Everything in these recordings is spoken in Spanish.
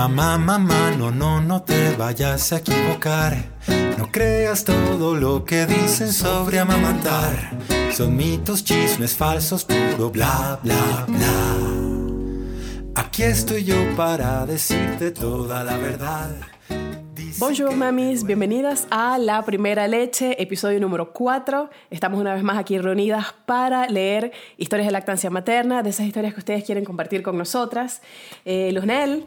Mamá, mamá, no, no, no te vayas a equivocar. No creas todo lo que dicen sobre amamantar. Son mitos, chismes falsos, puro bla, bla, bla. Aquí estoy yo para decirte toda la verdad. Bonjour mamis, bienvenidas a La Primera Leche, episodio número 4. Estamos una vez más aquí reunidas para leer historias de lactancia materna, de esas historias que ustedes quieren compartir con nosotras. Eh, Luznel.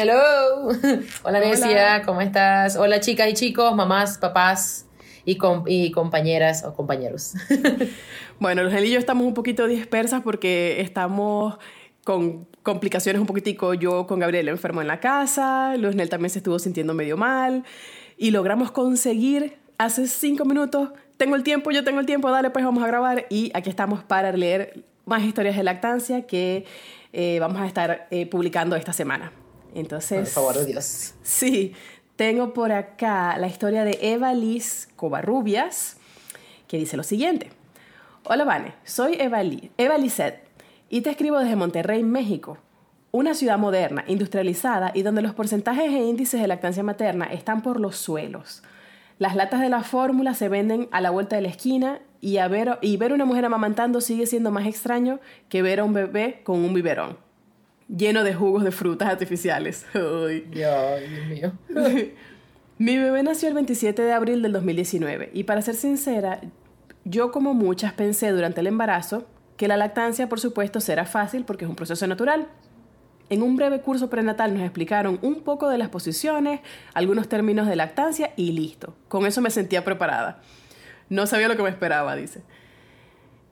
Hello. Hola Necia, ¿cómo estás? Hola chicas y chicos, mamás, papás y, y compañeras o compañeros. bueno, Luznel y yo estamos un poquito dispersas porque estamos con complicaciones un poquitico. Yo con Gabriel enfermo en la casa, Luznel también se estuvo sintiendo medio mal y logramos conseguir hace cinco minutos, tengo el tiempo, yo tengo el tiempo, dale pues vamos a grabar y aquí estamos para leer más historias de lactancia que eh, vamos a estar eh, publicando esta semana. Entonces... Por favor Dios. Sí, tengo por acá la historia de Eva Liz Covarrubias, que dice lo siguiente. Hola, Vane, soy Eva, Liz, Eva y te escribo desde Monterrey, México, una ciudad moderna, industrializada y donde los porcentajes e índices de lactancia materna están por los suelos. Las latas de la fórmula se venden a la vuelta de la esquina y, a ver, y ver una mujer amamantando sigue siendo más extraño que ver a un bebé con un biberón, lleno de jugos de frutas artificiales. Ay. Dios mío. Mi bebé nació el 27 de abril del 2019 y para ser sincera, yo como muchas pensé durante el embarazo que la lactancia, por supuesto, será fácil porque es un proceso natural. En un breve curso prenatal nos explicaron un poco de las posiciones, algunos términos de lactancia y listo. Con eso me sentía preparada. No sabía lo que me esperaba, dice.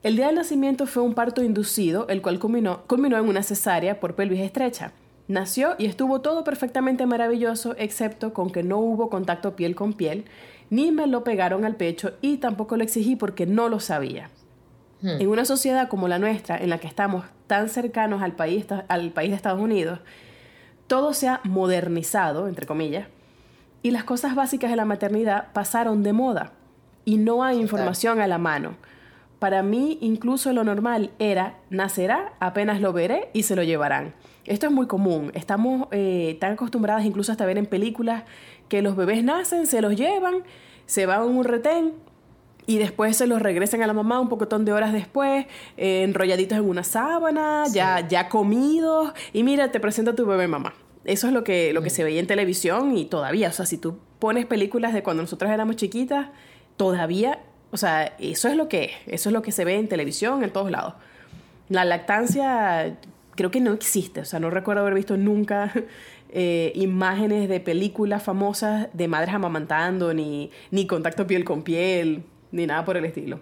El día del nacimiento fue un parto inducido, el cual culminó, culminó en una cesárea por pelvis estrecha. Nació y estuvo todo perfectamente maravilloso, excepto con que no hubo contacto piel con piel, ni me lo pegaron al pecho y tampoco lo exigí porque no lo sabía. Hmm. En una sociedad como la nuestra, en la que estamos tan cercanos al país, al país de Estados Unidos, todo se ha modernizado, entre comillas, y las cosas básicas de la maternidad pasaron de moda y no hay información a la mano. Para mí, incluso lo normal era, nacerá, apenas lo veré y se lo llevarán. Esto es muy común. Estamos eh, tan acostumbradas incluso hasta ver en películas que los bebés nacen, se los llevan, se van a un retén, y después se los regresan a la mamá un pocotón de horas después, eh, enrolladitos en una sábana, ya, ya comidos, y mira, te presenta a tu bebé mamá. Eso es lo que, lo que se veía en televisión y todavía, o sea, si tú pones películas de cuando nosotros éramos chiquitas, todavía, o sea, eso es lo que es, eso es lo que se ve en televisión, en todos lados. La lactancia creo que no existe, o sea, no recuerdo haber visto nunca eh, imágenes de películas famosas de madres amamantando, ni, ni contacto piel con piel ni nada por el estilo.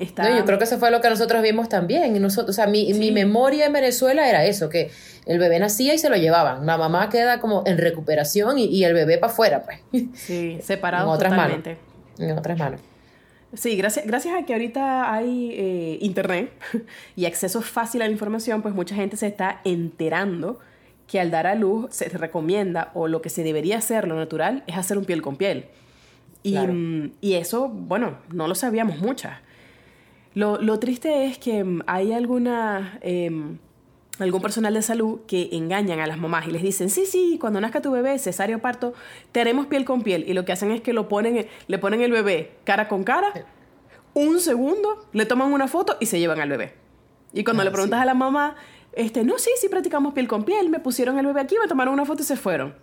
Está... yo creo que eso fue lo que nosotros vimos también. nosotros, o sea, mi, mi, memoria en Venezuela era eso, que el bebé nacía y se lo llevaban. La mamá queda como en recuperación y, el bebé para afuera, pues. Sí, separado en otras totalmente. Manos. En otras manos. Sí, gracias, gracias a que ahorita hay eh, internet y acceso fácil a la información, pues mucha gente se está enterando que al dar a luz se recomienda o lo que se debería hacer, lo natural, es hacer un piel con piel. Y, eso, bueno, no lo sabíamos muchas. Lo, triste es que mm, hay alguna, em, algún personal de salud que engañan a las mamás y les dicen, sí, sí, cuando nazca tu bebé, cesárea o parto, te haremos piel con piel. Y lo que hacen es que lo ponen, le ponen el bebé cara con cara, un segundo, le toman una foto y se llevan al bebé. Y cuando le ah, preguntas a la mamá, este, no, sí, sí practicamos piel con piel, me pusieron el bebé aquí, me tomaron una foto y se fueron.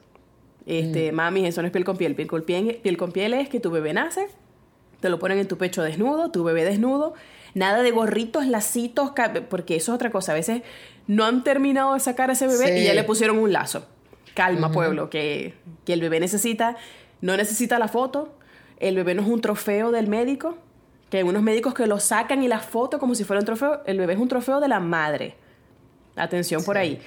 Este, mm. Mami, eso no es piel con piel. Piel con piel, piel con piel es que tu bebé nace, te lo ponen en tu pecho desnudo, tu bebé desnudo. Nada de gorritos, lacitos, porque eso es otra cosa. A veces no han terminado de sacar a ese bebé y ya le pusieron un lazo. Calma, pueblo, que, que el bebé necesita, no necesita la foto. El bebé no es un trofeo del médico. Que hay unos médicos que lo sacan y la foto como si fuera un trofeo. El bebé es un trofeo de la madre. Atención por ahí.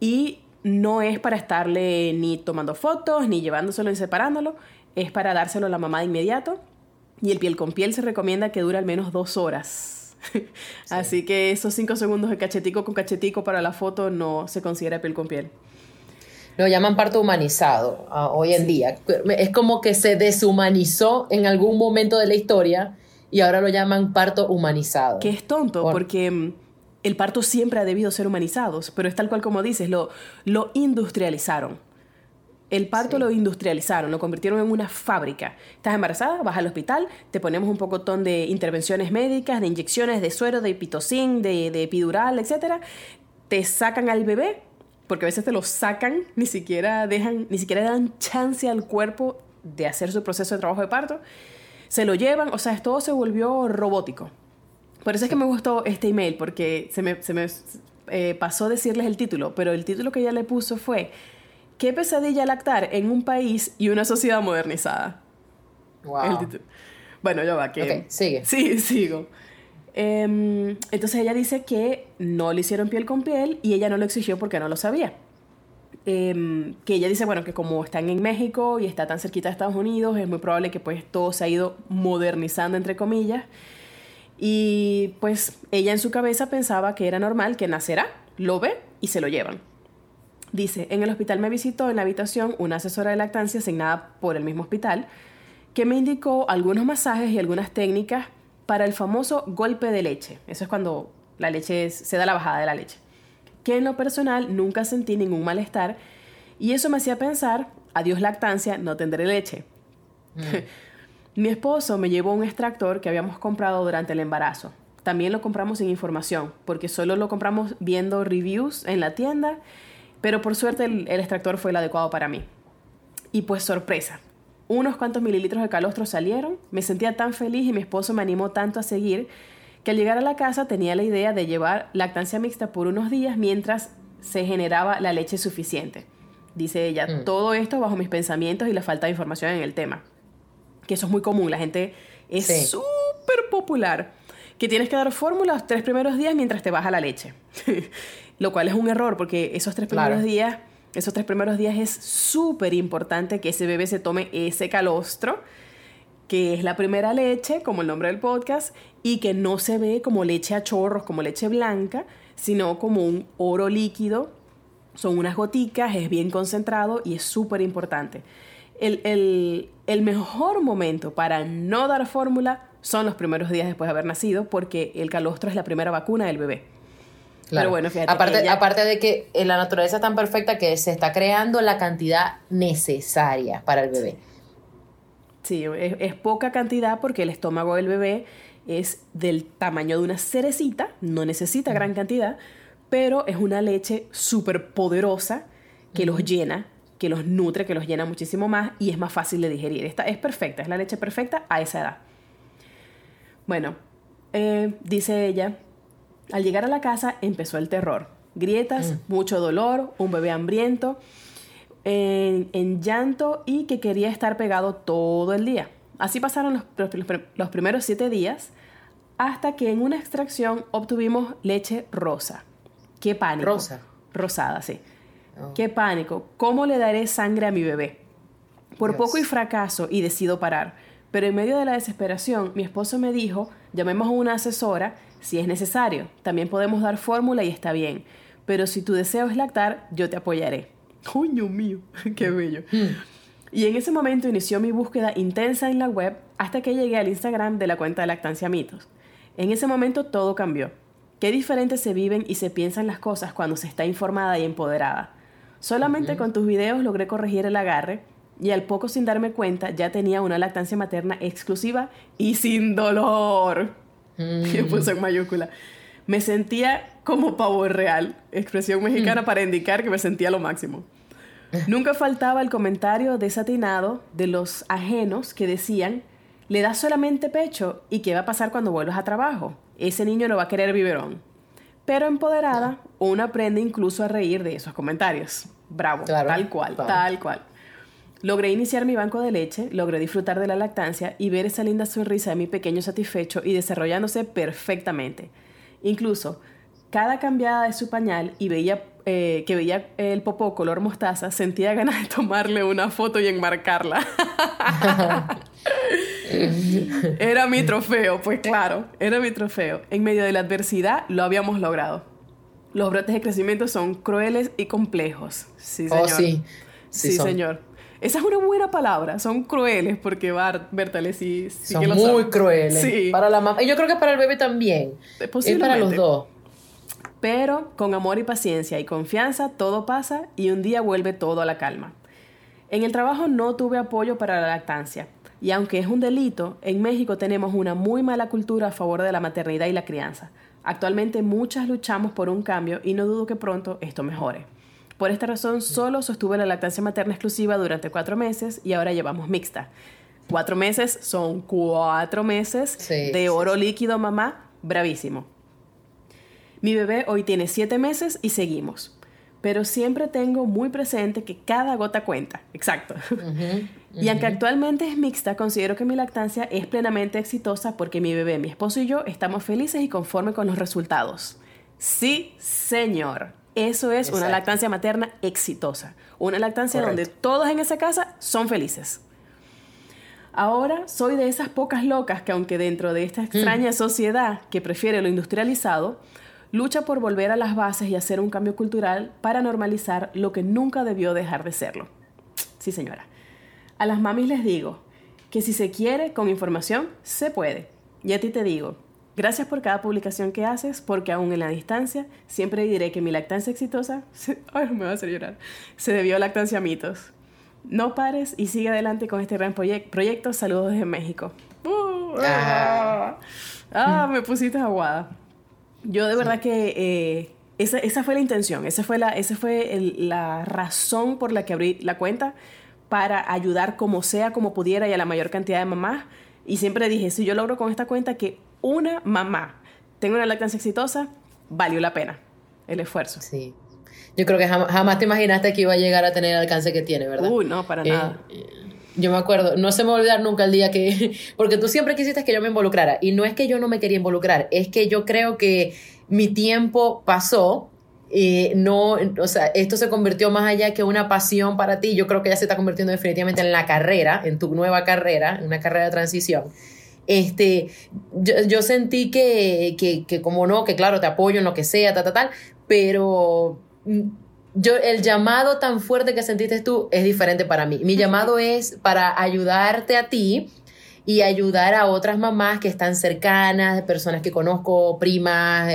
Y no es para estarle ni tomando fotos, ni llevándoselo ni separándolo, es para dárselo a la mamá de inmediato. Y el piel con piel se recomienda que dure al menos dos horas. Así que esos cinco segundos de cachetico con cachetico para la foto no se considera piel con piel. Lo llaman parto humanizado ah, hoy en día. Es como que se deshumanizó en algún momento de la historia y ahora lo llaman parto humanizado. Que es tonto, porque mm, el parto siempre ha debido ser humanizado, pero es tal cual como dices, lo, lo industrializaron. El parto lo industrializaron, lo convirtieron en una fábrica. Estás embarazada, vas al hospital, te ponemos un pocotón de intervenciones médicas, de inyecciones de suero, de pitocin, de, de epidural, etc. Te sacan al bebé, porque a veces te lo sacan, ni siquiera dejan, ni siquiera dan chance al cuerpo de hacer su proceso de trabajo de parto. Se lo llevan, o sea, todo se volvió robótico. Por eso es que me gustó este email, porque se me, se me eh, pasó decirles el título, pero el título que ella le puso fue ¿Qué pesadilla lactar en un país y una sociedad modernizada? Wow. Bueno, ya va, que... Ok, sigue. Sí, sigo. Em, entonces ella dice que no le hicieron piel con piel y ella no lo exigió porque no lo sabía. Em, que ella dice, bueno, que como están en México y está tan cerquita de Estados Unidos, es muy probable que pues todo se ha ido modernizando, entre comillas. Y pues ella en su cabeza pensaba que era normal que nacerá, lo ve y se lo llevan. Dice, en el hospital me visitó en la habitación una asesora de lactancia asignada por el mismo hospital, que me indicó algunos masajes y algunas técnicas para el famoso golpe de leche. Eso es cuando la leche se da la bajada de la leche. Que en lo personal nunca sentí ningún malestar y eso me hacía pensar, adiós lactancia, no tendré leche. Mm. Mi esposo me llevó un extractor que habíamos comprado durante el embarazo. También lo compramos sin información, porque solo lo compramos viendo reviews en la tienda pero por suerte el, extractor fue el adecuado para mí. Y pues sorpresa, unos cuantos mililitros de calostro salieron, me sentía tan feliz y mi esposo me animó tanto a seguir que al llegar a la casa tenía la idea de llevar lactancia mixta por unos días mientras se generaba la leche suficiente. Dice ella, mm. todo esto bajo mis pensamientos y la falta de información en el tema. Que eso es muy común, la gente es súper popular. Que tienes que dar fórmula los tres primeros días mientras te baja la leche. lo cual es un error porque esos tres primeros días, esos tres primeros días es súper importante que ese bebé se tome ese calostro, que es la primera leche, como el nombre del podcast, y que no se ve como leche a chorros, como leche blanca, sino como un oro líquido. Son unas goticas, es bien concentrado y es súper importante. El, el mejor momento para no dar fórmula son los primeros días después de haber nacido, porque el calostro es la primera vacuna del bebé. Pero bueno, fíjate. Aparte, aparte de que la naturaleza es tan perfecta que se está creando la cantidad necesaria para el bebé. Sí, es, poca cantidad porque el estómago del bebé es del tamaño de una cerecita, no necesita gran cantidad, pero es una leche súper poderosa que los llena, que los nutre, que los llena muchísimo más y es más fácil de digerir. Esta es perfecta, es la leche perfecta a esa edad. Bueno, eh, dice ella al llegar a la casa empezó el terror. Grietas, mm. mucho dolor, un bebé hambriento, en, llanto y que quería estar pegado todo el día. Así pasaron los, primeros siete días hasta que en una extracción obtuvimos leche rosa. ¡Qué pánico! Rosa. Rosada, sí. Oh. ¡Qué pánico! ¿Cómo le daré sangre a mi bebé? Por poco y fracaso y decido parar. Pero en medio de la desesperación, mi esposo me dijo, llamemos a una asesora si es necesario. También podemos dar fórmula y está bien. Pero si tu deseo es lactar, yo te apoyaré. ¡Coño mío! ¡Qué bello! Y en ese momento inició mi búsqueda intensa en la web hasta que llegué al Instagram de la cuenta de Lactancia Mitos. En ese momento todo cambió. Qué diferentes se viven y se piensan las cosas cuando se está informada y empoderada. Solamente con tus videos logré corregir el agarre y al poco sin darme cuenta ya tenía una lactancia materna exclusiva y sin dolor. que puso en mayúscula. Me sentía como pavo real, expresión mexicana mm. para indicar que me sentía lo máximo. Nunca faltaba el comentario desatinado de los ajenos que decían, le das solamente pecho y qué va a pasar cuando vuelvas a trabajo. Ese niño no va a querer biberón. Pero empoderada, uno aprende incluso a reír de esos comentarios. Bravo, tal cual, tal cual. Logré iniciar mi banco de leche, logré disfrutar de la lactancia y ver esa linda sonrisa de mi pequeño satisfecho y desarrollándose perfectamente. Incluso, cada cambiada de su pañal y veía eh, que veía el popó color mostaza, sentía ganas de tomarle una foto y enmarcarla. era mi trofeo, pues claro, era mi trofeo. En medio de la adversidad lo habíamos logrado. Los brotes de crecimiento son crueles y complejos. Sí, oh, señor. sí. Sí, señor. Esa es una buena palabra. Son crueles porque Bart, Bertale sí, sí Son muy crueles. Sí. Para la mamá. Y yo creo que para el bebé también. Es para los dos. Pero con amor y paciencia y confianza todo pasa y un día vuelve todo a la calma. En el trabajo no tuve apoyo para la lactancia. Y aunque es un delito, en México tenemos una muy mala cultura a favor de la maternidad y la crianza. Actualmente muchas luchamos por un cambio y no dudo que pronto esto mejore. Por esta razón solo sostuve la lactancia materna exclusiva durante cuatro meses y ahora llevamos mixta. Cuatro meses son cuatro meses de oro líquido, mamá, bravísimo. Mi bebé hoy tiene siete meses y seguimos. Pero siempre tengo muy presente que cada gota cuenta. Exacto. Y aunque actualmente es mixta, considero que mi lactancia es plenamente exitosa porque mi bebé, mi esposo y yo estamos felices y conformes con los resultados. Sí, señor. Eso es una lactancia materna exitosa. Una lactancia donde todos en esa casa son felices. Ahora soy de esas pocas locas que aunque dentro de esta extraña mm. sociedad que prefiere lo industrializado, lucha por volver a las bases y hacer un cambio cultural para normalizar lo que nunca debió dejar de serlo. Sí, señora. A las mamis les digo que si se quiere con información, se puede. Y a ti te digo, gracias por cada publicación que haces, porque aún en la distancia siempre diré que mi lactancia exitosa, ay, me va a hacer llorar, se debió a lactancia mitos. No pares y sigue adelante con este gran proyecto. Saludos desde México. Uh, ah. ah. me pusiste aguada. Yo de verdad que eh, esa, esa, fue la intención, esa fue, la, esa fue la razón por la que abrí la cuenta para ayudar como sea, como pudiera y a la mayor cantidad de mamás. Y siempre dije, si yo logro con esta cuenta que una mamá tenga una lactancia exitosa, valió la pena el esfuerzo. Sí. Yo creo que jamás, te imaginaste que iba a llegar a tener el alcance que tiene, ¿verdad? Uy, no, para nada. Eh, yo me acuerdo, no se me va a olvidar nunca el día que, porque tú siempre quisiste que yo me involucrara, y no es que yo no me quería involucrar, es que yo creo que mi tiempo pasó eh, no, o sea, esto se convirtió más allá que una pasión para ti, yo creo que ya se está convirtiendo definitivamente en la carrera, en tu nueva carrera, en una carrera de transición. Este, yo, sentí que, que, que, como no, que claro, te apoyo en lo que sea, tal, tal, tal, pero mm, yo, el llamado tan fuerte que sentiste tú es diferente para mí. Mi llamado es para ayudarte a ti y ayudar a otras mamás que están cercanas, personas que conozco, primas,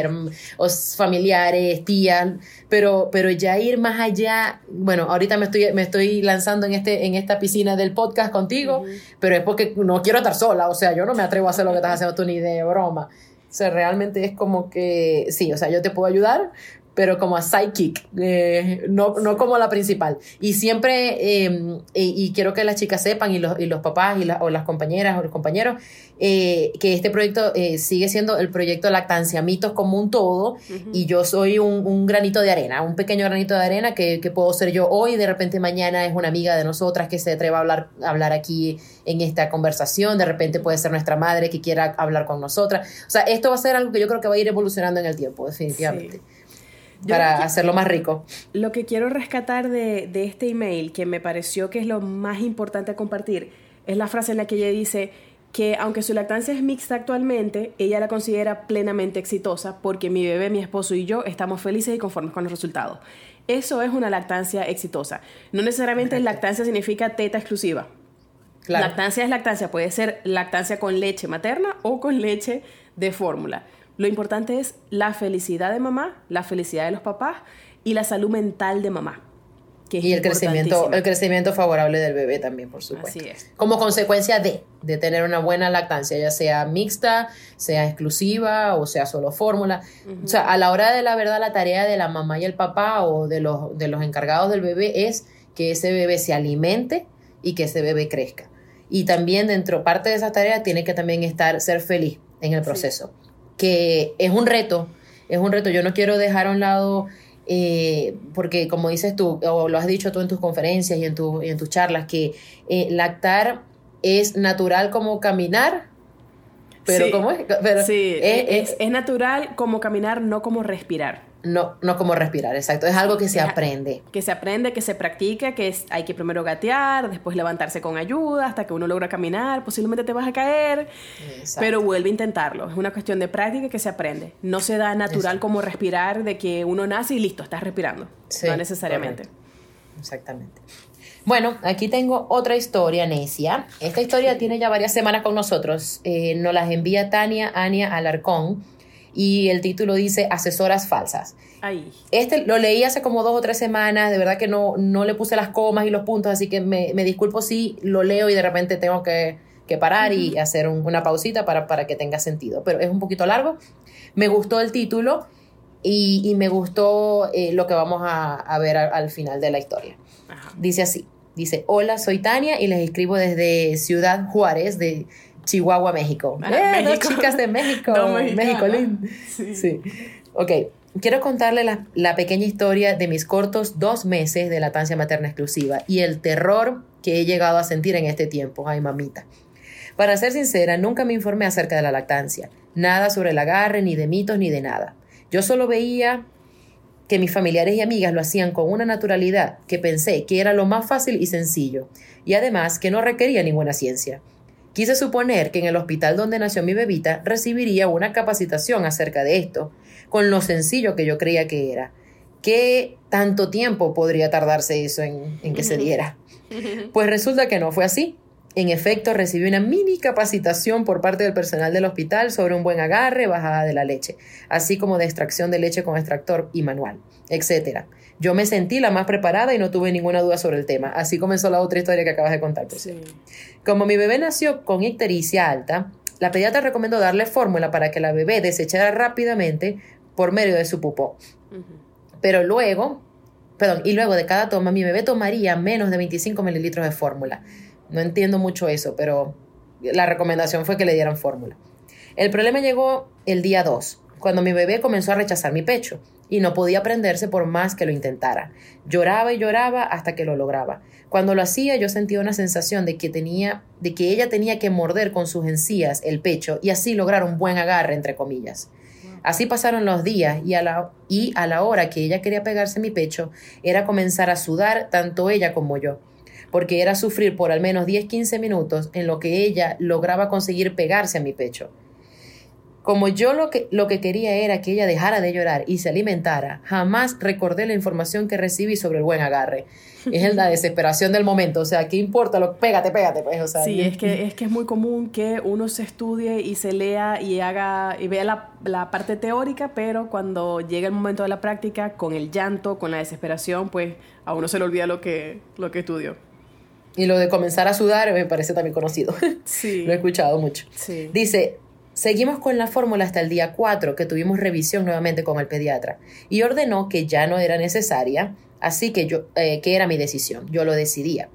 familiares, tías, pero, pero ya ir más allá, bueno, ahorita me estoy, me estoy lanzando en, este, en esta piscina del podcast contigo, pero es porque no quiero estar sola, o sea, yo no me atrevo a hacer lo que estás haciendo tú ni de broma. O sea, realmente es como que, sí, o sea, yo te puedo ayudar, pero como a sidekick, eh, no, no, como la principal. Y siempre, em, y, quiero que las chicas sepan, y los, y los papás, y o las compañeras o los compañeros, eh, que este proyecto eh, sigue siendo el proyecto Lactancia Mitos como un todo, y yo soy un, un, granito de arena, un pequeño granito de arena que, que, puedo ser yo hoy, de repente mañana es una amiga de nosotras que se atreva a hablar, a hablar aquí en esta conversación, de repente puede ser nuestra madre que quiera hablar con nosotras. O sea, esto va a ser algo que yo creo que va a ir evolucionando en el tiempo, definitivamente para hacerlo más rico. Lo que quiero rescatar de, este email, que me pareció que es lo más importante a compartir, es la frase en la que ella dice que aunque su lactancia es mixta actualmente, ella la considera plenamente exitosa porque mi bebé, mi esposo y yo estamos felices y conformes con los resultados. Eso es una lactancia exitosa. No necesariamente lactancia significa teta exclusiva. Lactancia es lactancia, puede ser lactancia con leche materna o con leche de fórmula. Lo importante es la felicidad de mamá, la felicidad de los papás y la salud mental de mamá. y el crecimiento, el crecimiento favorable del bebé también, por supuesto. Así es. Como consecuencia de, de tener una buena lactancia, ya sea mixta, sea exclusiva o sea solo fórmula. O sea, a la hora de la verdad, la tarea de la mamá y el papá o de los, de los encargados del bebé es que ese bebé se alimente y que ese bebé crezca. Y también dentro, parte de esa tarea tiene que también estar, ser feliz en el proceso que es un reto, es un reto. Yo no quiero dejar a un lado, eh, porque como dices tú, o lo has dicho tú en tus conferencias y en, tu, en tus charlas, que eh, lactar es natural como caminar, pero ¿cómo es? Pero sí, es, es, natural como caminar, no como respirar. No, no como respirar, exacto. Es algo que se aprende. Que se aprende, que se practica, que es, hay que primero gatear, después levantarse con ayuda hasta que uno logra caminar. Posiblemente te vas a caer, pero vuelve a intentarlo. Es una cuestión de práctica que se aprende. No se da natural como respirar de que uno nace y listo, estás respirando. no necesariamente. Exactamente. Bueno, aquí tengo otra historia, Necia. Esta historia tiene ya varias semanas con nosotros. Eh, nos las envía Tania Ania Alarcón y el título dice Asesoras falsas. Ahí. Este lo leí hace como dos o tres semanas, de verdad que no, no le puse las comas y los puntos, así que me, me disculpo si lo leo y de repente tengo que, que parar y hacer un- una pausita para, para que tenga sentido. Pero es un poquito largo. Me gustó el título y, y me gustó eh, lo que vamos a, a ver a- al final de la historia. Ajá. Dice así, dice, hola, soy Tania y les escribo desde Ciudad Juárez de Chihuahua, México. Ah, ¡Eh, dos chicas de México, Dos México lindo. Sí. Sí. Ok, quiero contarle la, la pequeña historia de mis cortos dos meses de lactancia materna exclusiva y el terror que he llegado a sentir en este tiempo. Ay, mamita. Para ser sincera, nunca me informé acerca de la lactancia. Nada sobre el agarre, ni de mitos, ni de nada. Yo solo veía que mis familiares y amigas lo hacían con una naturalidad que pensé que era lo más fácil y sencillo, y además que no requería ninguna ciencia. Quise suponer que en el hospital donde nació mi bebita recibiría una capacitación acerca de esto, con lo sencillo que yo creía que era. ¿Qué tanto tiempo podría tardarse eso en, en que se diera? Pues resulta que no fue así. En efecto, recibí una mini capacitación por parte del personal del hospital sobre un buen agarre, bajada de la leche, así como de extracción de leche con extractor y manual, etc. Yo me sentí la más preparada y no tuve ninguna duda sobre el tema. Así comenzó la otra historia que acabas de contar. por. Sí. Como mi bebé nació con ictericia alta, la pediatra recomendó darle fórmula para que la bebé desechara rápidamente por medio de su pupó. Ujú. Pero luego, perdón, y luego de cada toma, mi bebé tomaría menos de 25 mililitros de fórmula. No entiendo mucho eso, pero la recomendación fue que le dieran fórmula. El problema llegó el día 2, cuando mi bebé comenzó a rechazar mi pecho y no podía prenderse por más que lo intentara. Lloraba y lloraba hasta que lo lograba. Cuando lo hacía yo sentía una sensación de que tenía de que ella tenía que morder con sus encías el pecho y así lograr un buen agarre entre comillas. Así pasaron los días y a, la, y a la hora que ella quería pegarse mi pecho era comenzar a sudar tanto ella como yo, porque era sufrir por al menos 10-15 minutos en lo que ella lograba conseguir pegarse a mi pecho. Como yo lo que, lo que quería era que ella dejara de llorar y se alimentara, jamás recordé la información que recibí sobre el buen agarre. Es la desesperación del momento, o sea, ¿qué importa? Lo, pégate, pégate, pues, o sea, Sí, es que, es que es muy común que uno se estudie y se lea y haga y vea la, la parte teórica, pero cuando llega el momento de la práctica, con el llanto, con la desesperación, pues a uno se le olvida lo que, lo que estudió. Y lo de comenzar a sudar me parece también conocido. Sí. lo he escuchado mucho. Sí. Dice, seguimos con la fórmula hasta el día 4, que tuvimos revisión nuevamente con el pediatra, y ordenó que ya no era necesaria, así que yo, eh, que era mi decisión, yo lo decidía.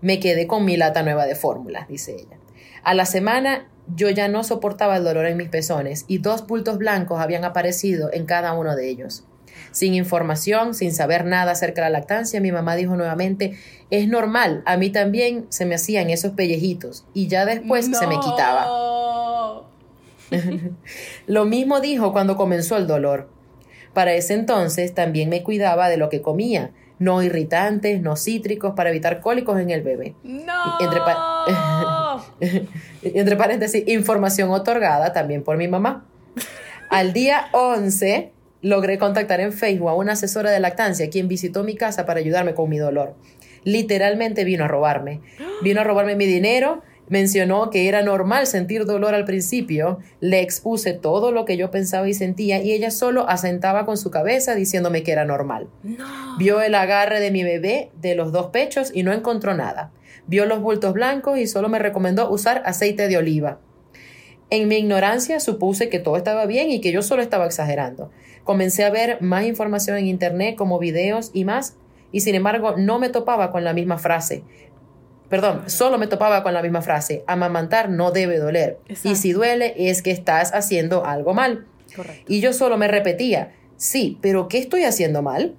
Me quedé con mi lata nueva de fórmula, dice ella. A la semana yo ya no soportaba el dolor en mis pezones y dos bultos blancos habían aparecido en cada uno de ellos. Sin información, sin saber nada acerca de la lactancia, mi mamá dijo nuevamente, es normal, a mí también se me hacían esos pellejitos y ya después se me quitaba. Lo mismo dijo cuando comenzó el dolor. Para ese entonces también me cuidaba de lo que comía, no irritantes, no cítricos, para evitar cólicos en el bebé. No. Entre, pa- Entre paréntesis, información otorgada también por mi mamá. Al día 11 logré contactar en Facebook a una asesora de lactancia quien visitó mi casa para ayudarme con mi dolor. Literalmente vino a robarme. Vino a robarme mi dinero, mencionó que era normal sentir dolor al principio, le expuse todo lo que yo pensaba y sentía y ella solo asentaba con su cabeza diciéndome que era normal. no. Vio el agarre de mi bebé de los dos pechos y no encontró nada. Vio los bultos blancos y solo me recomendó usar aceite de oliva. En mi ignorancia supuse que todo estaba bien y que yo solo estaba exagerando. Comencé a ver más información en internet como videos y más, y sin embargo no me topaba con la misma frase. Perdón, solo me topaba con la misma frase. Amamantar no debe doler. Exacto. Y si duele es que estás haciendo algo mal. Correcto. Y yo solo me repetía, sí, pero ¿qué estoy haciendo mal?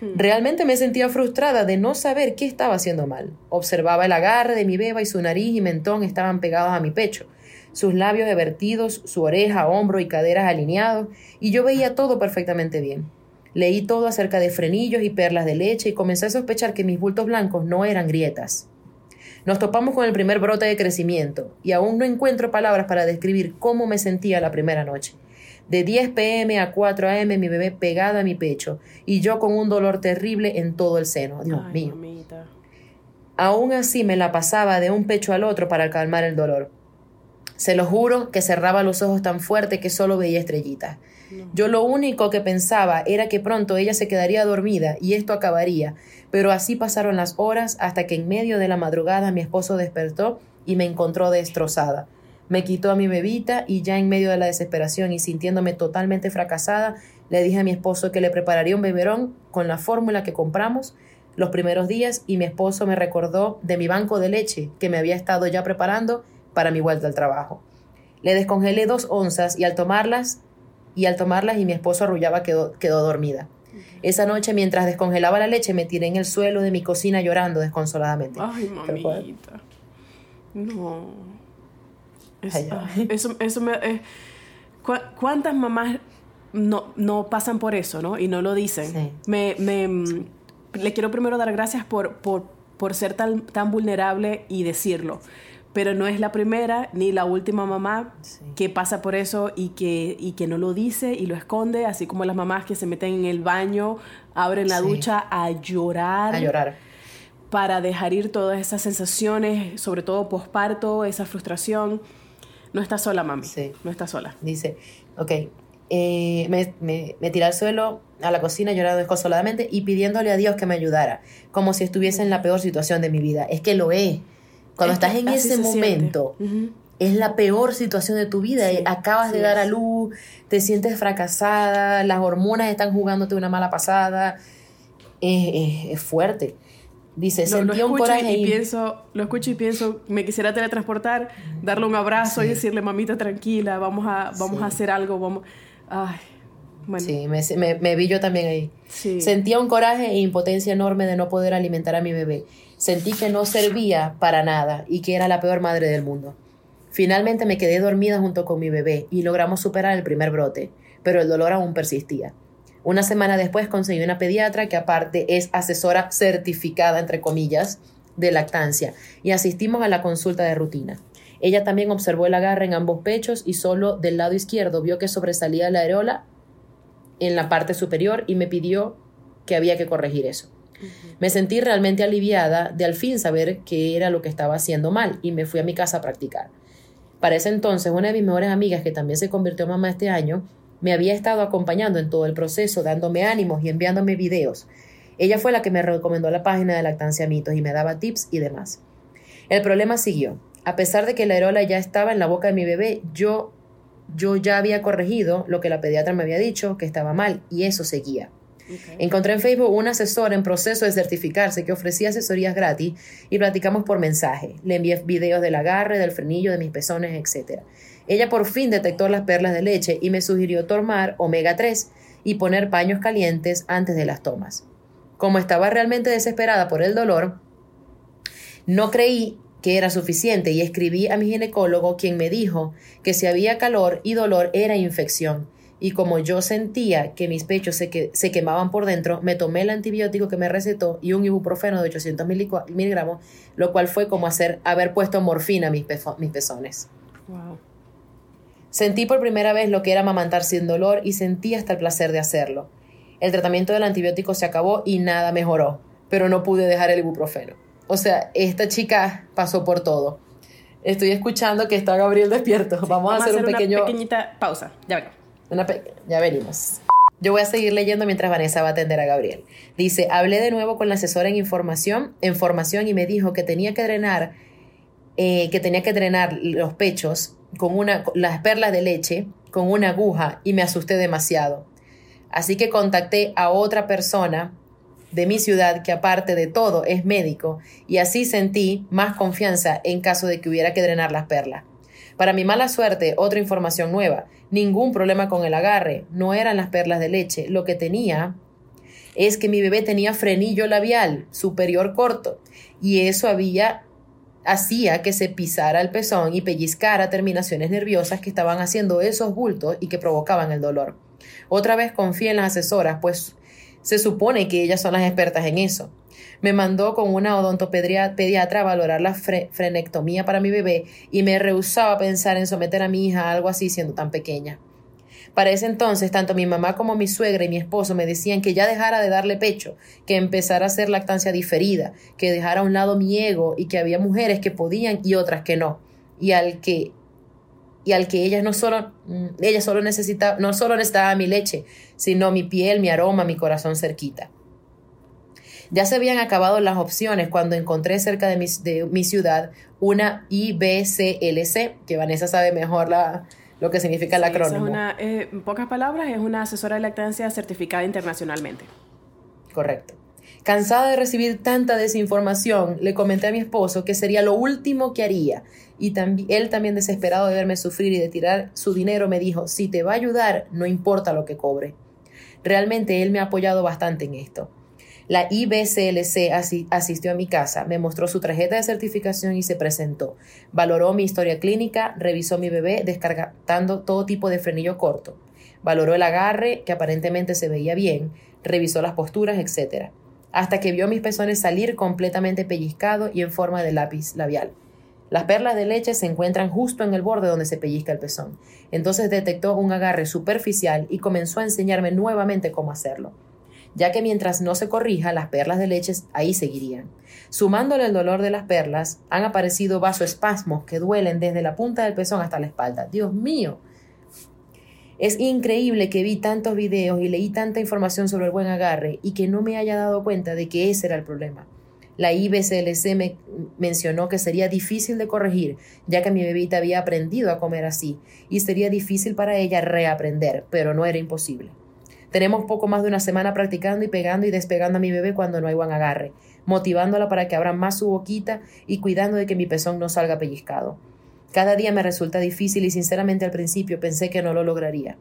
Hmm. Realmente me sentía frustrada de no saber qué estaba haciendo mal. Observaba el agarre de mi beba y su nariz y mentón estaban pegados a mi pecho, sus labios evertidos, su oreja, hombro y caderas alineados, y yo veía todo perfectamente bien. Leí todo acerca de frenillos y perlas de leche y comencé a sospechar que mis bultos blancos no eran grietas. Nos topamos con el primer brote de crecimiento y aún no encuentro palabras para describir cómo me sentía la primera noche. De 10 pm a 4 am mi bebé pegada a mi pecho y yo con un dolor terrible en todo el seno. Dios Ay, mío. mamita. Aún así me la pasaba de un pecho al otro para calmar el dolor. Se lo juro que cerraba los ojos tan fuerte que solo veía estrellitas. Yo lo único que pensaba era que pronto ella se quedaría dormida y esto acabaría, pero así pasaron las horas hasta que en medio de la madrugada mi esposo despertó y me encontró destrozada. Me quitó a mi bebita y ya en medio de la desesperación y sintiéndome totalmente fracasada, le dije a mi esposo que le prepararía un beberón con la fórmula que compramos los primeros días y mi esposo me recordó de mi banco de leche que me había estado ya preparando para mi vuelta al trabajo. Le descongelé dos onzas y al tomarlas y al tomarlas y mi esposo arrullaba quedó, quedó dormida. Esa noche, mientras descongelaba la leche, me tiré en el suelo de mi cocina llorando desconsoladamente. Ay, mamita. No. eso, eso me... Eh, ¿Cuántas mamás no, no pasan por eso, no? Y no lo dicen. Me, me, mm, le quiero primero dar gracias por, por, por ser tan, tan vulnerable y decirlo pero no es la primera ni la última mamá que pasa por eso y que, y que no lo dice y lo esconde, así como las mamás que se meten en el baño, abren la ducha a llorar. A llorar. Para dejar ir todas esas sensaciones, sobre todo posparto, esa frustración. No está sola, mami. Sí. No está sola. Dice, ok, eh, me, me, me, tiré al suelo a la cocina llorando desconsoladamente y pidiéndole a Dios que me ayudara, como si estuviese en la peor situación de mi vida. Es que lo es. Cuando estás en ese momento, es la peor situación de tu vida. Acabas de dar a luz, te sientes fracasada, las hormonas están jugándote una mala pasada. Es, fuerte. Dice, sentí un coraje y, pienso, lo escucho y pienso, me quisiera teletransportar, darle un abrazo y decirle, mamita, tranquila, vamos a, vamos a hacer algo, vamos... Ay, bueno. Sí, me, me, vi yo también ahí. Sentía un coraje e impotencia enorme de no poder alimentar a mi bebé. Sentí que no servía para nada y que era la peor madre del mundo. Finalmente me quedé dormida junto con mi bebé y logramos superar el primer brote, pero el dolor aún persistía. Una semana después conseguí una pediatra que aparte es asesora certificada, entre comillas, de lactancia, y asistimos a la consulta de rutina. Ella también observó el agarre en ambos pechos y solo del lado izquierdo vio que sobresalía la areola en la parte superior y me pidió que había que corregir eso. Me sentí realmente aliviada de al fin saber qué era lo que estaba haciendo mal y me fui a mi casa a practicar. Para ese entonces, una de mis mejores amigas, que también se convirtió en mamá este año, me había estado acompañando en todo el proceso, dándome ánimos y enviándome videos. Ella fue la que me recomendó la página de Lactancia Mitos y me daba tips y demás. El problema siguió. A pesar de que la aerola ya estaba en la boca de mi bebé, yo, yo ya había corregido lo que la pediatra me había dicho, que estaba mal, y eso seguía. Encontré en Facebook una asesora en proceso de certificarse que ofrecía asesorías gratis y platicamos por mensaje. Le envié videos del agarre, del frenillo, de mis pezones, etc. Ella por fin detectó las perlas de leche y me sugirió tomar omega 3 y poner paños calientes antes de las tomas. Como estaba realmente desesperada por el dolor, no creí que era suficiente y escribí a mi ginecólogo quien me dijo que si había calor y dolor era infección y como yo sentía que mis pechos se, se quemaban por dentro, me tomé el antibiótico que me recetó y un ibuprofeno de 800 miligramos, lo cual fue como hacer, haber puesto morfina a mis, mis pezones. Sentí por primera vez lo que era amamantar sin dolor y sentí hasta el placer de hacerlo. El tratamiento del antibiótico se acabó y nada mejoró, pero no pude dejar el ibuprofeno. O sea, esta chica pasó por todo. Estoy escuchando que está Gabriel despierto. Vamos, a hacer, un pequeño... una pequeñita pausa. Ya vengo ya venimos. Yo voy a seguir leyendo mientras Vanessa va a atender a Gabriel. Dice, hablé de nuevo con la asesora en información, en y me dijo que tenía que drenar, eh, que tenía que drenar los pechos con una, las perlas de leche con una aguja y me asusté demasiado. Así que contacté a otra persona de mi ciudad que aparte de todo es médico y así sentí más confianza en caso de que hubiera que drenar las perlas. Para mi mala suerte, otra información nueva. Ningún problema con el agarre. No eran las perlas de leche. Lo que tenía es que mi bebé tenía frenillo labial superior corto y eso había hacía que se pisara el pezón y pellizcara terminaciones nerviosas que estaban haciendo esos bultos y que provocaban el dolor. Otra vez confié en las asesoras, pues se supone que ellas son las expertas en eso. Me mandó con una odontopediatra a valorar la frenectomía para mi bebé y me rehusaba a pensar en someter a mi hija a algo así siendo tan pequeña. Para ese entonces, tanto mi mamá como mi suegra y mi esposo me decían que ya dejara de darle pecho, que empezara a hacer lactancia diferida, que dejara a un lado mi ego y que había mujeres que podían y otras que no. Y al que y al que ella no solo, mm, ella solo necesita, no solo necesitaba mi leche, sino mi piel, mi aroma, mi corazón cerquita. Ya se habían acabado las opciones cuando encontré cerca de mi, de mi ciudad una IBCLC, que Vanessa sabe mejor la, lo que significa el acrónimo. una, eh, en pocas palabras, es una asesora de lactancia certificada internacionalmente. Correcto. Cansada de recibir tanta desinformación, le comenté a mi esposo que sería lo último que haría. Y él también desesperado de verme sufrir y de tirar su dinero me dijo, si te va a ayudar, no importa lo que cobre. Realmente él me ha apoyado bastante en esto. La IBCLC asistió a mi casa, me mostró su tarjeta de certificación y se presentó. Valoró mi historia clínica, revisó mi bebé descargando todo tipo de frenillo corto. Valoró el agarre, que aparentemente se veía bien, revisó las posturas, etc. Hasta que vio mis pezones salir completamente pellizcados y en forma de lápiz labial. Las perlas de leche se encuentran justo en el borde donde se pellizca el pezón. Entonces detectó un agarre superficial y comenzó a enseñarme nuevamente cómo hacerlo ya que mientras no se corrija, las perlas de leche ahí seguirían. Sumándole el dolor de las perlas, han aparecido vasoespasmos que duelen desde la punta del pezón hasta la espalda. Dios mío. Es increíble que vi tantos videos y leí tanta información sobre el buen agarre y que no me haya dado cuenta de que ese era el problema. La IBCLC me mencionó que sería difícil de corregir, ya que mi bebita había aprendido a comer así, y sería difícil para ella reaprender, pero no era imposible. Tenemos poco más de una semana practicando y pegando y despegando a mi bebé cuando no hay buen agarre, motivándola para que abra más su boquita y cuidando de que mi pezón no salga pellizcado. Cada día me resulta difícil y sinceramente al principio pensé que no lo lograría.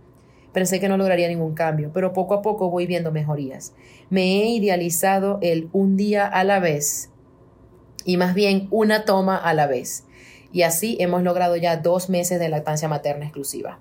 Pensé que no lograría ningún cambio, pero poco a poco voy viendo mejorías. Me he idealizado el un día a la vez y más bien una toma a la vez. Y así hemos logrado ya dos meses de lactancia materna exclusiva.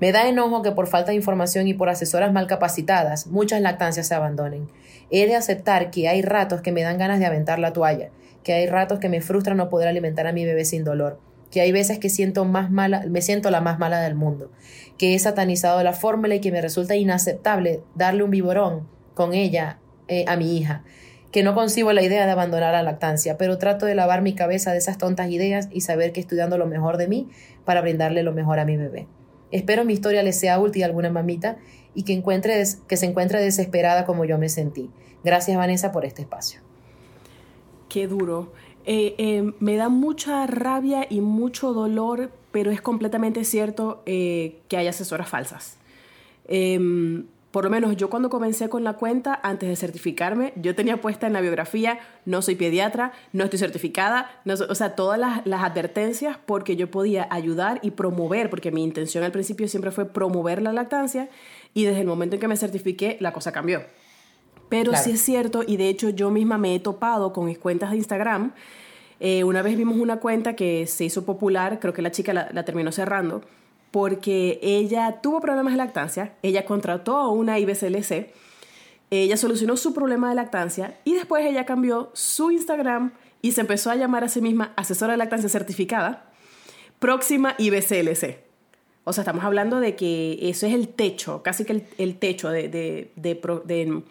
Me da enojo que por falta de información y por asesoras mal capacitadas muchas lactancias se abandonen. He de aceptar que hay ratos que me dan ganas de aventar la toalla, que hay ratos que me frustran no poder alimentar a mi bebé sin dolor, que hay veces que siento más mala, me siento la más mala del mundo, que he satanizado la fórmula y que me resulta inaceptable darle un biberón con ella eh, a mi hija, que no concibo la idea de abandonar la lactancia, pero trato de lavar mi cabeza de esas tontas ideas y saber que estoy dando lo mejor de mí para brindarle lo mejor a mi bebé. Espero mi historia le sea útil a alguna mamita y que, encuentre que se encuentre desesperada como yo me sentí. Gracias Vanessa por este espacio. Qué duro. Eh, eh, me da mucha rabia y mucho dolor, pero es completamente cierto eh, que hay asesoras falsas. Por lo menos yo cuando comencé con la cuenta, antes de certificarme, yo tenía puesta en la biografía, no soy pediatra, no estoy certificada, o sea, todas las, las, advertencias porque yo podía ayudar y promover, porque mi intención al principio siempre fue promover la lactancia y desde el momento en que me certifiqué, la cosa cambió. Pero sí es cierto, y de hecho yo misma me he topado con mis cuentas de Instagram. Eh, una vez vimos una cuenta que se hizo popular, creo que la chica la terminó cerrando, porque ella tuvo problemas de lactancia, ella contrató a una IBCLC, ella solucionó su problema de lactancia y después ella cambió su Instagram y se empezó a llamar a sí misma asesora de lactancia certificada, próxima IBCLC. O sea, estamos hablando de que eso es el techo, casi que el, techo de, de, de,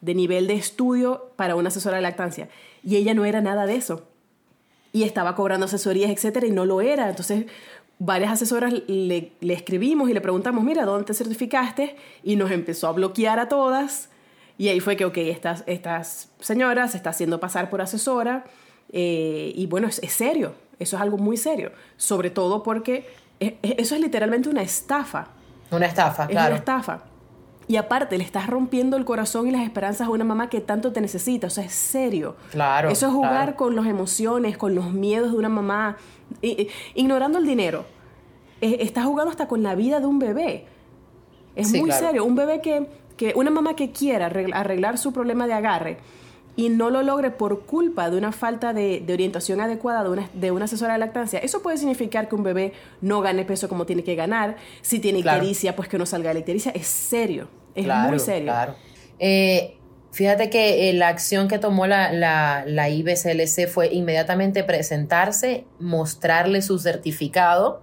de, nivel de estudio para una asesora de lactancia. Y ella no era nada de eso. Y estaba cobrando asesorías, etcétera, y no lo era. Entonces, varias asesoras le, escribimos y le preguntamos, mira, ¿dónde te certificaste? Y nos empezó a bloquear a todas. Y ahí fue que, ok, estas, estas señoras se está haciendo pasar por asesora. Eh, y bueno, es, serio, eso es algo muy serio. Sobre todo porque eso es literalmente una estafa. Una estafa, es claro. Una estafa. Y aparte, le estás rompiendo el corazón y las esperanzas a una mamá que tanto te necesita. O sea, es serio. Claro. Eso es jugar con las emociones, con los miedos de una mamá ignorando el dinero, eh, está jugando hasta con la vida de un bebé. Es muy serio. Un bebé que, que, una mamá que quiera arreglar su problema de agarre y no lo logre por culpa de una falta de, orientación adecuada de una, de una, asesora de lactancia, eso puede significar que un bebé no gane peso como tiene que ganar. Si tiene ictericia, pues que no salga de la ictericia. Es serio. Es muy serio. Claro. Eh, Fíjate que eh, la acción que tomó la, la, la, IBCLC fue inmediatamente presentarse, mostrarle su certificado.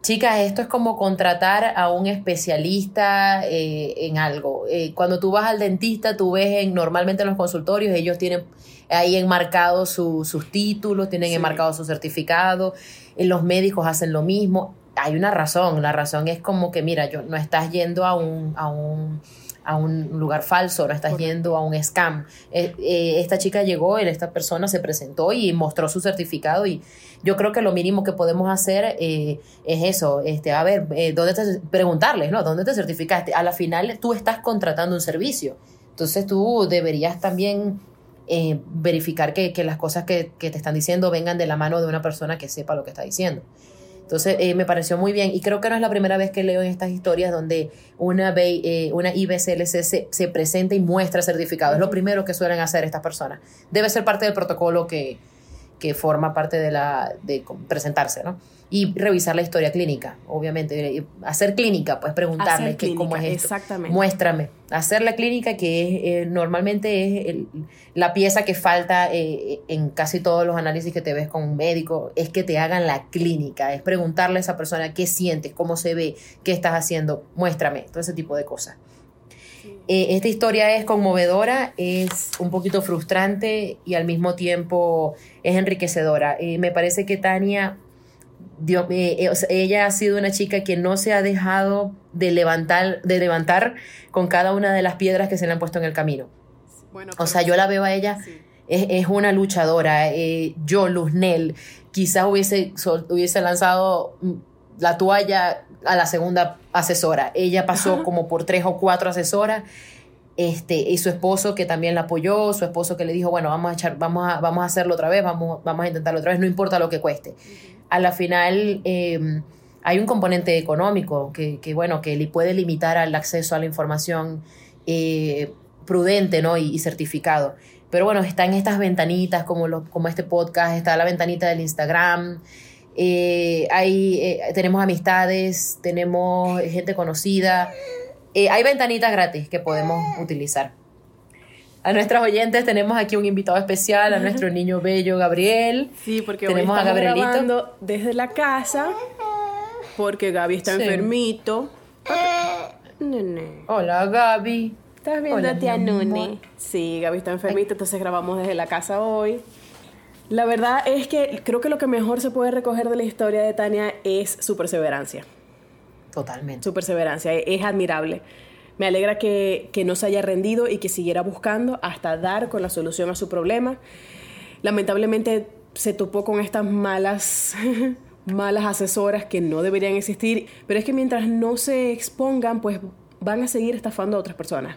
Chicas, esto es como contratar a un especialista eh, en algo. Eh, cuando tú vas al dentista, tú ves en, normalmente en los consultorios, ellos tienen ahí enmarcados sus títulos, tienen enmarcado su certificado. los médicos hacen lo mismo. hay una razón, la razón es como que, mira, yo no estás yendo a un, a un a un lugar falso, no estás yendo a un scam. Eh, eh, esta chica llegó, esta persona se presentó y mostró su certificado y yo creo que lo mínimo que podemos hacer eh, es eso, este, a ver, ¿dónde te, preguntarles, ¿no? ¿Dónde te certificaste? A la final tú estás contratando un servicio, entonces tú deberías también verificar que, las cosas que, que te están diciendo vengan de la mano de una persona que sepa lo que está diciendo. Entonces eh, me pareció muy bien y creo que no es la primera vez que leo en estas historias donde una, eh, una IBCLC se, se, presenta y muestra certificado. Es lo primero que suelen hacer estas personas. Debe ser parte del protocolo que, que forma parte de, la, de presentarse, ¿no? y revisar la historia clínica, obviamente. Hacer clínica, pues preguntarle que, cómo es esto. Exactamente. Muéstrame. Hacer la clínica, que es, eh, normalmente es la pieza que falta eh, en casi todos los análisis que te ves con un médico, es que te hagan la clínica, es preguntarle a esa persona qué sientes, cómo se ve, qué estás haciendo, muéstrame, todo ese tipo de cosas. Eh, esta historia es conmovedora, es un poquito frustrante y al mismo tiempo es enriquecedora. me parece que Tania eh, eh, ella ha sido una chica que no se ha dejado de levantar, de levantar con cada una de las piedras que se le han puesto en el camino. o sea, yo la veo a ella, es, una luchadora. Eh, yo, Luznel, quizás hubiese, hubiese lanzado la toalla a la segunda asesora. Ella pasó como por tres o cuatro asesoras. Este, y su esposo que también la apoyó, su esposo que le dijo, bueno, vamos a echar, vamos a, vamos a hacerlo otra vez, vamos, vamos a intentarlo otra vez, no importa lo que cueste a la final em, hay un componente económico que, bueno, que le puede limitar al acceso a la información eh, prudente ¿no? y, certificado. Pero bueno, está en estas ventanitas como, como este podcast, está la ventanita del Instagram, eh, eh, tenemos amistades, tenemos gente conocida, hay ventanitas gratis que podemos utilizar. A nuestras oyentes tenemos aquí un invitado especial, a nuestro niño bello Gabriel. Sí, porque tenemos hoy a Gabrielito grabando desde la casa porque Gaby está enfermito. Hola Gaby. ¿Estás viendo a Nune? Sí, Gaby está enfermito, entonces grabamos desde la casa hoy. La verdad es que creo que lo que mejor se puede recoger de la historia de Tania es su perseverancia. Totalmente. Su perseverancia es admirable. Me alegra que, no se haya rendido y que siguiera buscando hasta dar con la solución a su problema. Lamentablemente se topó con estas malas, malas asesoras que no deberían existir, pero es que mientras no se expongan, pues van a seguir estafando a otras personas.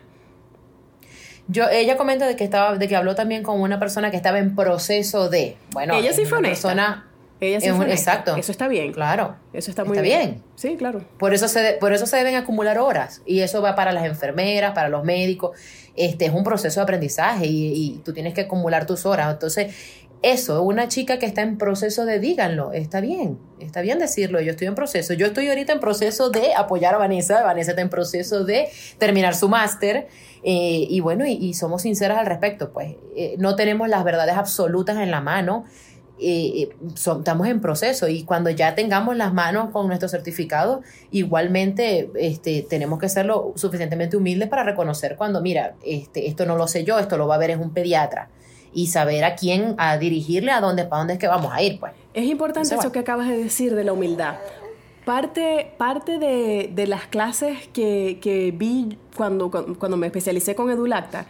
Yo, ella comenta de que estaba, de que habló también con una persona que estaba en proceso de, bueno, ella sí fue una persona ella sí fue Exacto. Eso está bien. Claro. Eso está muy bien. Sí, claro. Por eso, se, por eso se deben acumular horas. Y eso va para las enfermeras, para los médicos. Este es un proceso de aprendizaje y, y tú tienes que acumular tus horas. Entonces, eso, una chica que está en proceso de díganlo, está bien, está bien decirlo, yo estoy en proceso. Yo estoy ahorita en proceso de apoyar a Vanessa, Vanessa está en proceso de terminar su máster. Eh, y bueno, y, somos sinceras al respecto, pues eh, no tenemos las verdades absolutas en la mano, eh, estamos en proceso y cuando ya tengamos las manos con nuestro certificado, igualmente este, tenemos que ser lo suficientemente humildes para reconocer cuando, mira, este, esto no lo sé yo, esto lo va a ver es un pediatra y saber a quién, a dirigirle, a dónde, para dónde es que vamos a ir. Pues. Es importante eso que acabas de decir de la humildad. Parte, parte de, de las clases que, que vi cuando, cuando me especialicé con Edulacta,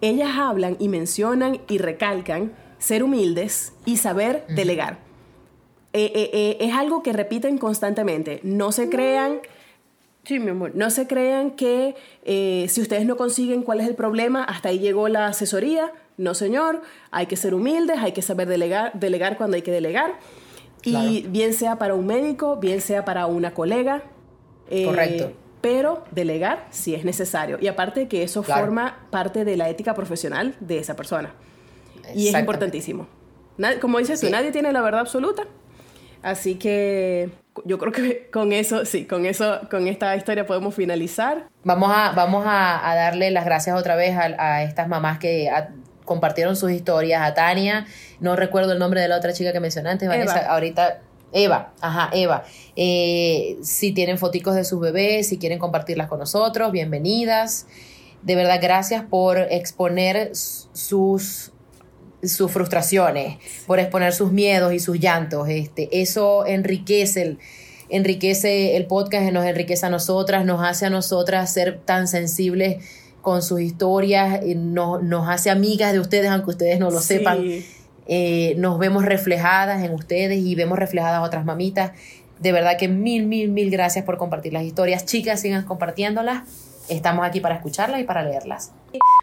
ellas hablan y mencionan y recalcan ser humildes y saber delegar. Eh, eh, eh, es algo que repiten constantemente. No se crean... Sí, mi amor. No se crean que si ustedes no consiguen cuál es el problema, hasta ahí llegó la asesoría. No, señor. Hay que ser humildes, hay que saber delegar, delegar cuando hay que delegar. Y bien sea para un médico, bien sea para una colega. Correcto. Pero delegar si es necesario. Y aparte que eso forma parte de la ética profesional de esa persona. Y es importantísimo. como dices tú, nadie tiene la verdad absoluta. Así que yo creo que con eso, sí, con eso, con esta historia podemos finalizar. Vamos a, vamos a, darle las gracias otra vez a, estas mamás que compartieron sus historias, a Tania, no recuerdo el nombre de la otra chica que mencioné antes, Vanessa, ahorita Eva, ajá, Eva. Eh, si tienen foticos de sus bebés, si quieren compartirlas con nosotros, bienvenidas. De verdad, gracias por exponer sus sus frustraciones, por exponer sus miedos y sus llantos. Este, eso enriquece enriquece el podcast, nos enriquece a nosotras, nos hace a nosotras ser tan sensibles con sus historias, nos, nos hace amigas de ustedes, aunque ustedes no lo sepan. Eh, nos vemos reflejadas en ustedes y vemos reflejadas a otras mamitas. De verdad que mil, mil, mil gracias por compartir las historias. Chicas, sigan compartiéndolas. Estamos aquí para escucharlas y para leerlas.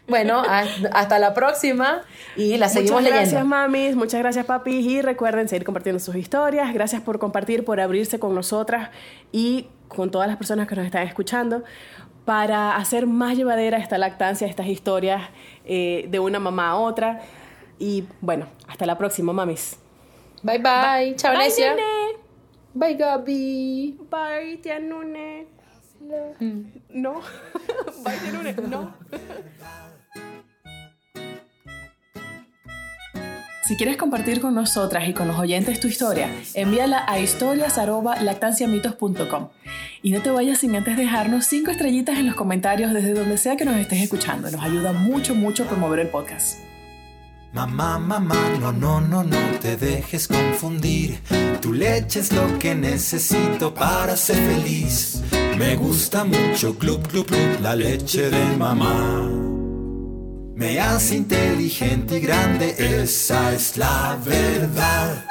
Bueno, hasta la próxima y la seguimos leyendo. Muchas gracias, mamis. Muchas gracias, papis. Y recuerden seguir compartiendo sus historias. Gracias por compartir, por abrirse con nosotras y con todas las personas que nos están escuchando para hacer más llevadera esta lactancia, estas historias eh, de una mamá a otra. Y bueno, hasta la próxima, mamis. Bye bye. Chao, Bye, nene. Bye, Gaby. Bye, tía Nune. No. Bye, tía Nune. No. Si quieres compartir con nosotras y con los oyentes tu historia, envíala a historias.lactanciamitos.com. Y no te vayas sin antes dejarnos cinco estrellitas en los comentarios desde donde sea que nos estés escuchando. Nos ayuda mucho, mucho a promover el podcast. Mamá, mamá, no, no, no, no te dejes confundir. Tu leche es lo que necesito para ser feliz. Me gusta mucho, club, club, club, la leche de mamá. Me hace inteligente y grande, esa es la verdad.